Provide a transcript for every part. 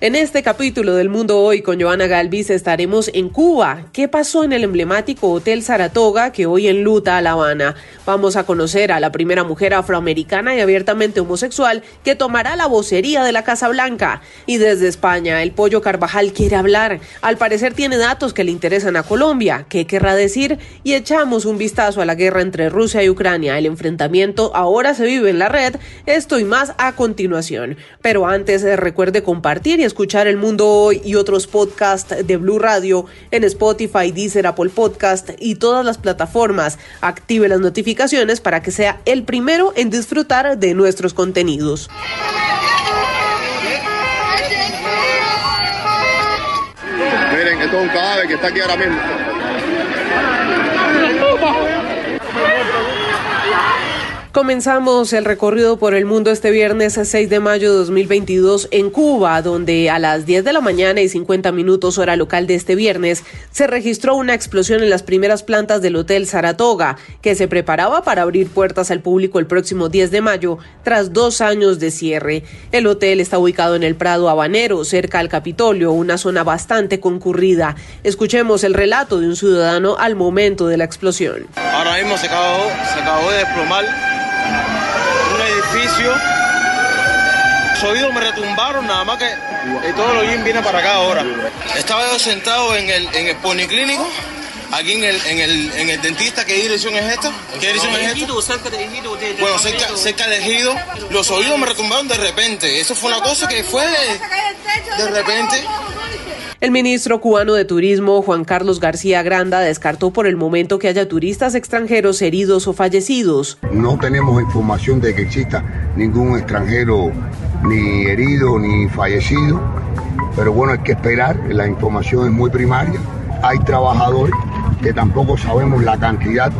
En este capítulo del Mundo Hoy con Joana Galvis estaremos en Cuba. ¿Qué pasó en el emblemático Hotel Saratoga que hoy enluta a La Habana? Vamos a conocer a la primera mujer afroamericana y abiertamente homosexual que tomará la vocería de la Casa Blanca. Y desde España, el Pollo Carvajal quiere hablar. Al parecer tiene datos que le interesan a Colombia. ¿Qué querrá decir? Y echamos un vistazo a la guerra entre Rusia y Ucrania. El enfrentamiento ahora se vive en la red. Esto y más a continuación. Pero antes eh, recuerde compartir y escuchar El Mundo Hoy y otros podcasts de Blue Radio en Spotify, Deezer, Apple Podcast y todas las plataformas. Active las notificaciones para que sea el primero en disfrutar de nuestros contenidos. Miren, esto es un cadáver que está aquí ahora mismo. Comenzamos el recorrido por el mundo este viernes 6 de mayo de 2022 en Cuba, donde a las 10 de la mañana y 50 minutos hora local de este viernes se registró una explosión en las primeras plantas del Hotel Saratoga, que se preparaba para abrir puertas al público el próximo 10 de mayo, tras dos años de cierre. El hotel está ubicado en el Prado Habanero, cerca al Capitolio, una zona bastante concurrida. Escuchemos el relato de un ciudadano al momento de la explosión. Ahora mismo se acabó, se acabó de desplomar edificio. Los oídos me retumbaron, nada más que y todo lo bien viene para acá ahora. Estaba yo sentado en el, en el policlínico, aquí en el, en, el, en el dentista. ¿Qué dirección es esta? ¿Qué dirección es esta? Bueno, cerca, cerca de Ejido. Los oídos me retumbaron de repente. Eso fue una cosa que fue de repente. El ministro cubano de Turismo, Juan Carlos García Granda, descartó por el momento que haya turistas extranjeros heridos o fallecidos. No tenemos información de que exista ningún extranjero ni herido ni fallecido, pero bueno, hay que esperar, la información es muy primaria. Hay trabajadores que tampoco sabemos la cantidad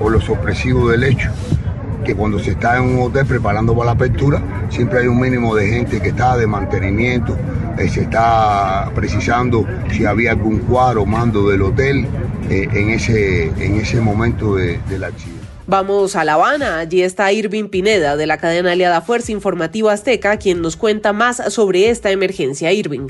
o lo sorpresivo del hecho que cuando se está en un hotel preparando para la apertura, siempre hay un mínimo de gente que está de mantenimiento, eh, se está precisando si había algún cuadro mando del hotel eh, en, ese, en ese momento de, del accidente. Vamos a La Habana, allí está Irving Pineda de la cadena aliada Fuerza Informativa Azteca, quien nos cuenta más sobre esta emergencia. Irving.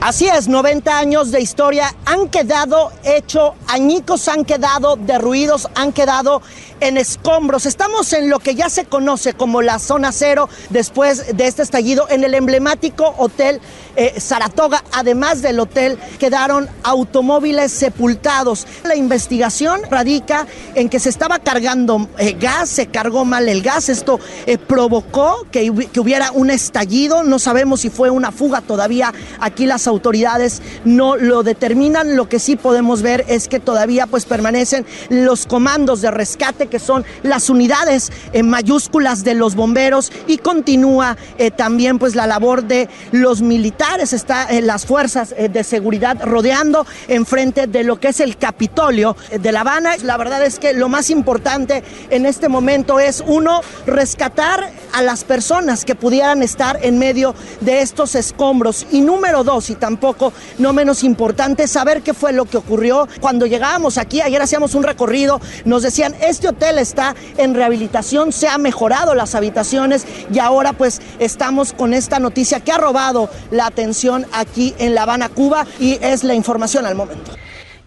Así es, 90 años de historia han quedado hecho, añicos han quedado derruidos, han quedado en escombros. Estamos en lo que ya se conoce como la zona cero después de este estallido en el emblemático hotel eh, Saratoga. Además del hotel quedaron automóviles sepultados. La investigación radica en que se estaba cargando eh, gas, se cargó mal el gas. Esto eh, provocó que, que hubiera un estallido. No sabemos si fue una fuga todavía. Aquí las autoridades no lo determinan. Lo que sí podemos ver es que todavía pues permanecen los comandos de rescate que son las unidades en mayúsculas de los bomberos y continúa eh, también pues la labor de los militares, está eh, las fuerzas eh, de seguridad rodeando enfrente de lo que es el Capitolio de La Habana. La verdad es que lo más importante en este momento es uno rescatar a las personas que pudieran estar en medio de estos escombros y número dos y tampoco no menos importante saber qué fue lo que ocurrió cuando llegábamos aquí ayer hacíamos un recorrido nos decían este hotel está en rehabilitación, se ha mejorado las habitaciones y ahora pues estamos con esta noticia que ha robado la atención aquí en La Habana, Cuba y es la información al momento.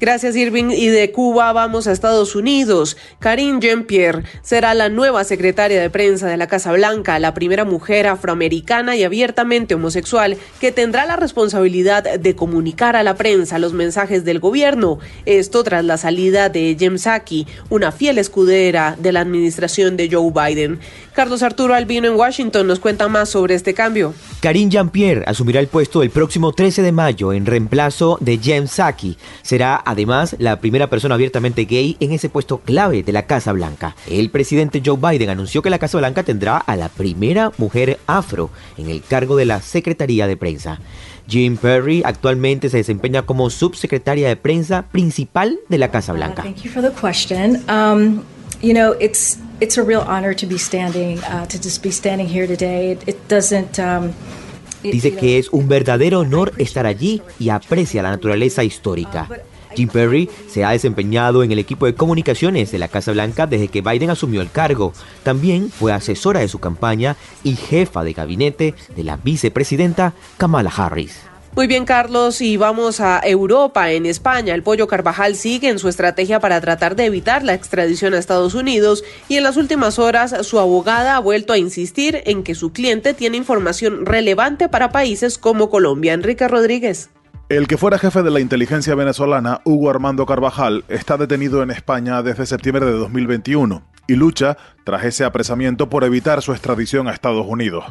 Gracias, Irving. Y de Cuba vamos a Estados Unidos. Karine Jean-Pierre será la nueva secretaria de prensa de la Casa Blanca, la primera mujer afroamericana y abiertamente homosexual que tendrá la responsabilidad de comunicar a la prensa los mensajes del gobierno. Esto tras la salida de Jem Psaki, una fiel escudera de la administración de Joe Biden. Carlos Arturo Albino en Washington nos cuenta más sobre este cambio. Karine Jean-Pierre asumirá el puesto el próximo 13 de mayo en reemplazo de Jem Psaki. Será además la primera persona abiertamente gay en ese puesto clave de la Casa Blanca. El presidente Joe Biden anunció que la Casa Blanca tendrá a la primera mujer afro en el cargo de la Secretaría de Prensa. Jim Perry actualmente se desempeña como subsecretaria de prensa principal de la Casa Blanca. Thank you for the question. Um, you know, it's it's a real honor to be standing uh, to just be standing here today. It, it doesn't. Um, Dice que es un verdadero honor estar allí y aprecia la naturaleza histórica. Jim Perry se ha desempeñado en el equipo de comunicaciones de la Casa Blanca desde que Biden asumió el cargo. También fue asesora de su campaña y jefa de gabinete de la vicepresidenta Kamala Harris. Muy bien, Carlos, y vamos a Europa. En España, el pollo Carvajal sigue en su estrategia para tratar de evitar la extradición a Estados Unidos y en las últimas horas su abogada ha vuelto a insistir en que su cliente tiene información relevante para países como Colombia. Enrique Rodríguez. El que fuera jefe de la inteligencia venezolana, Hugo Armando Carvajal, está detenido en España desde septiembre de 2021 y lucha tras ese apresamiento por evitar su extradición a Estados Unidos.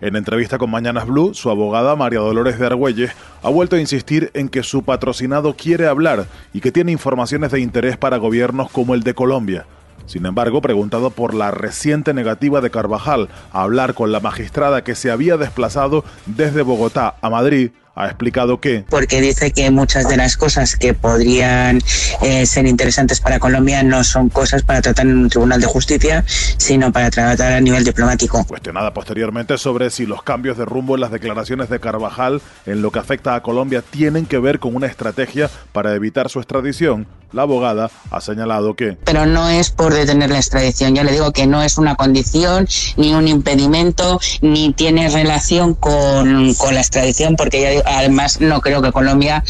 En entrevista con Mañanas Blue, su abogada María Dolores de Argüelles ha vuelto a insistir en que su patrocinado quiere hablar y que tiene informaciones de interés para gobiernos como el de Colombia. Sin embargo, preguntado por la reciente negativa de Carvajal a hablar con la magistrada que se había desplazado desde Bogotá a Madrid, ha explicado que... Porque dice que muchas de las cosas que podrían eh, ser interesantes para Colombia no son cosas para tratar en un tribunal de justicia, sino para tratar a nivel diplomático. Cuestionada posteriormente sobre si los cambios de rumbo en las declaraciones de Carvajal en lo que afecta a Colombia tienen que ver con una estrategia para evitar su extradición, la abogada ha señalado que... Pero no es por detener la extradición, ya le digo que no es una condición, ni un impedimento, ni tiene relación con, con la extradición, porque ya además no creo que Colombia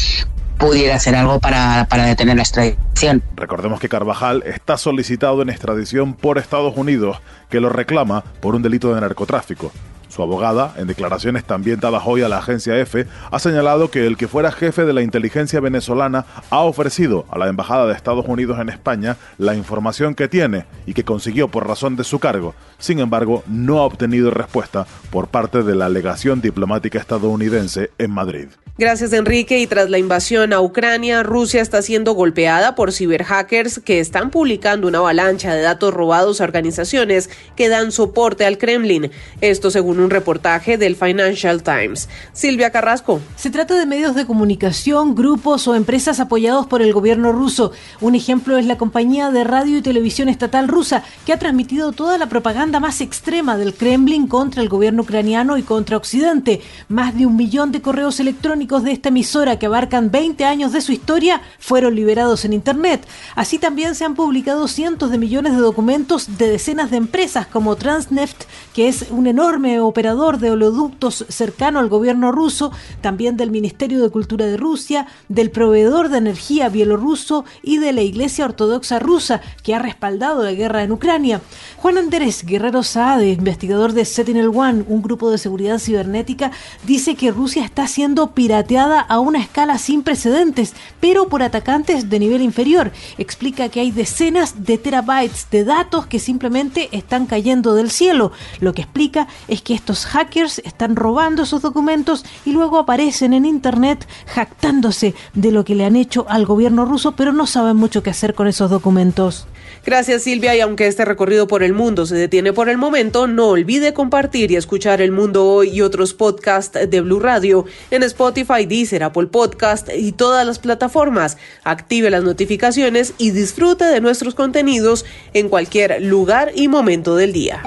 pudiera hacer algo para, para detener la extradición. Recordemos que Carvajal está solicitado en extradición por Estados Unidos, que lo reclama por un delito de narcotráfico. Su abogada, en declaraciones también dadas hoy a la agencia EFE, ha señalado que el que fuera jefe de la inteligencia venezolana ha ofrecido a la Embajada de Estados Unidos en España la información que tiene y que consiguió por razón de su cargo. Sin embargo, no ha obtenido respuesta por parte de la legación diplomática estadounidense en Madrid. Gracias Enrique y tras la invasión a Ucrania, Rusia está siendo golpeada por ciberhackers que están publicando una avalancha de datos robados a organizaciones que dan soporte al Kremlin. Esto según un reportaje del Financial Times. Silvia Carrasco. Se trata de medios de comunicación, grupos o empresas apoyados por el gobierno ruso. Un ejemplo es la compañía de radio y televisión estatal rusa que ha transmitido toda la propaganda más extrema del Kremlin contra el gobierno ucraniano y contra Occidente. Más de un millón de correos electrónicos de esta emisora que abarcan 20 años de su historia fueron liberados en Internet. Así también se han publicado cientos de millones de documentos de decenas de empresas como Transneft, que es un enorme operador de oleoductos cercano al gobierno ruso, también del Ministerio de Cultura de Rusia, del proveedor de energía bielorruso y de la Iglesia Ortodoxa rusa, que ha respaldado la guerra en Ucrania. Juan Andrés Guerrero Saade, investigador de Sentinel One, un grupo de seguridad cibernética, dice que Rusia está siendo pirateada a una escala sin precedentes, pero por atacantes de nivel inferior. Explica que hay decenas de terabytes de datos que simplemente están cayendo del cielo. Lo que explica es que estos hackers están robando esos documentos y luego aparecen en Internet jactándose de lo que le han hecho al gobierno ruso, pero no saben mucho qué hacer con esos documentos. Gracias Silvia y aunque este recorrido por el mundo se detiene por el momento, no olvide compartir y escuchar El Mundo Hoy y otros podcasts de Blue Radio en Spotify, Deezer, Apple Podcast y todas las plataformas. Active las notificaciones y disfrute de nuestros contenidos en cualquier lugar y momento del día.